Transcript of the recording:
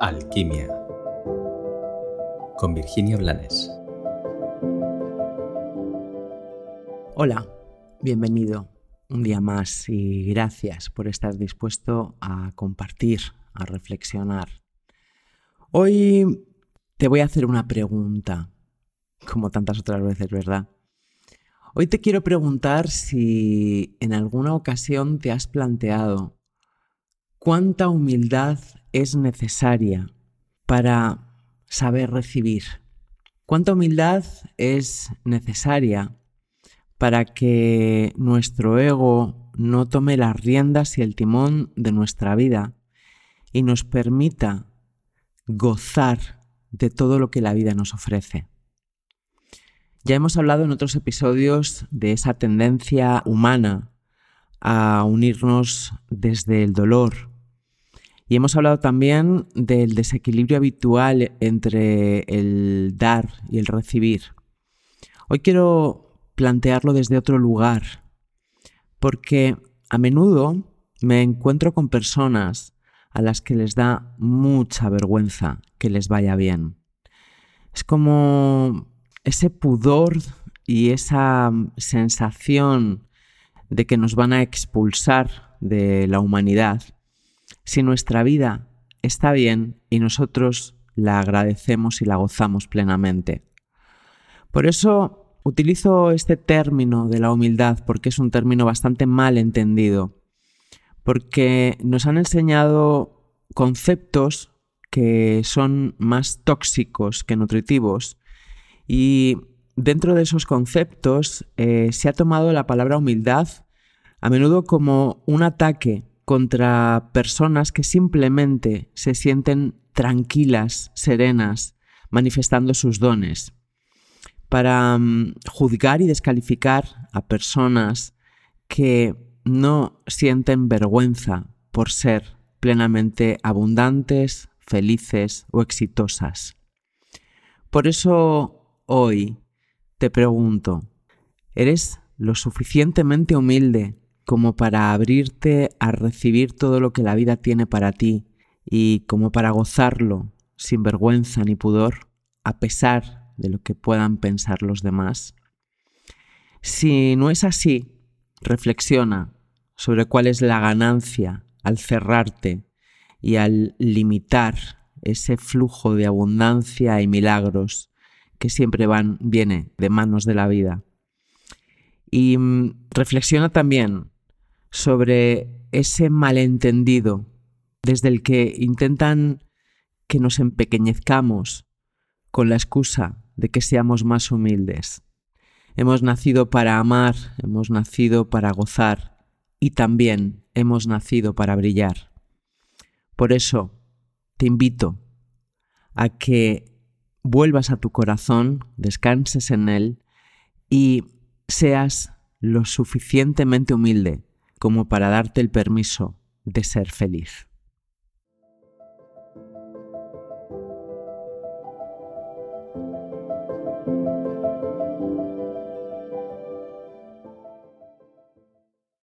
Alquimia con Virginia Blanes. Hola, bienvenido un día más y gracias por estar dispuesto a compartir, a reflexionar. Hoy te voy a hacer una pregunta, como tantas otras veces, ¿verdad? Hoy te quiero preguntar si en alguna ocasión te has planteado cuánta humildad es necesaria para saber recibir. Cuánta humildad es necesaria para que nuestro ego no tome las riendas y el timón de nuestra vida y nos permita gozar de todo lo que la vida nos ofrece. Ya hemos hablado en otros episodios de esa tendencia humana a unirnos desde el dolor, y hemos hablado también del desequilibrio habitual entre el dar y el recibir. Hoy quiero plantearlo desde otro lugar, porque a menudo me encuentro con personas a las que les da mucha vergüenza que les vaya bien. Es como ese pudor y esa sensación de que nos van a expulsar de la humanidad si nuestra vida está bien y nosotros la agradecemos y la gozamos plenamente. Por eso utilizo este término de la humildad porque es un término bastante mal entendido, porque nos han enseñado conceptos que son más tóxicos que nutritivos y dentro de esos conceptos eh, se ha tomado la palabra humildad a menudo como un ataque contra personas que simplemente se sienten tranquilas, serenas, manifestando sus dones, para mm, juzgar y descalificar a personas que no sienten vergüenza por ser plenamente abundantes, felices o exitosas. Por eso hoy te pregunto, ¿eres lo suficientemente humilde como para abrirte a recibir todo lo que la vida tiene para ti y como para gozarlo sin vergüenza ni pudor, a pesar de lo que puedan pensar los demás? Si no es así, reflexiona sobre cuál es la ganancia al cerrarte y al limitar ese flujo de abundancia y milagros que siempre van, viene de manos de la vida. Y mm, reflexiona también sobre ese malentendido desde el que intentan que nos empequeñezcamos con la excusa de que seamos más humildes. Hemos nacido para amar, hemos nacido para gozar y también hemos nacido para brillar. Por eso te invito a que vuelvas a tu corazón, descanses en él y seas lo suficientemente humilde como para darte el permiso de ser feliz.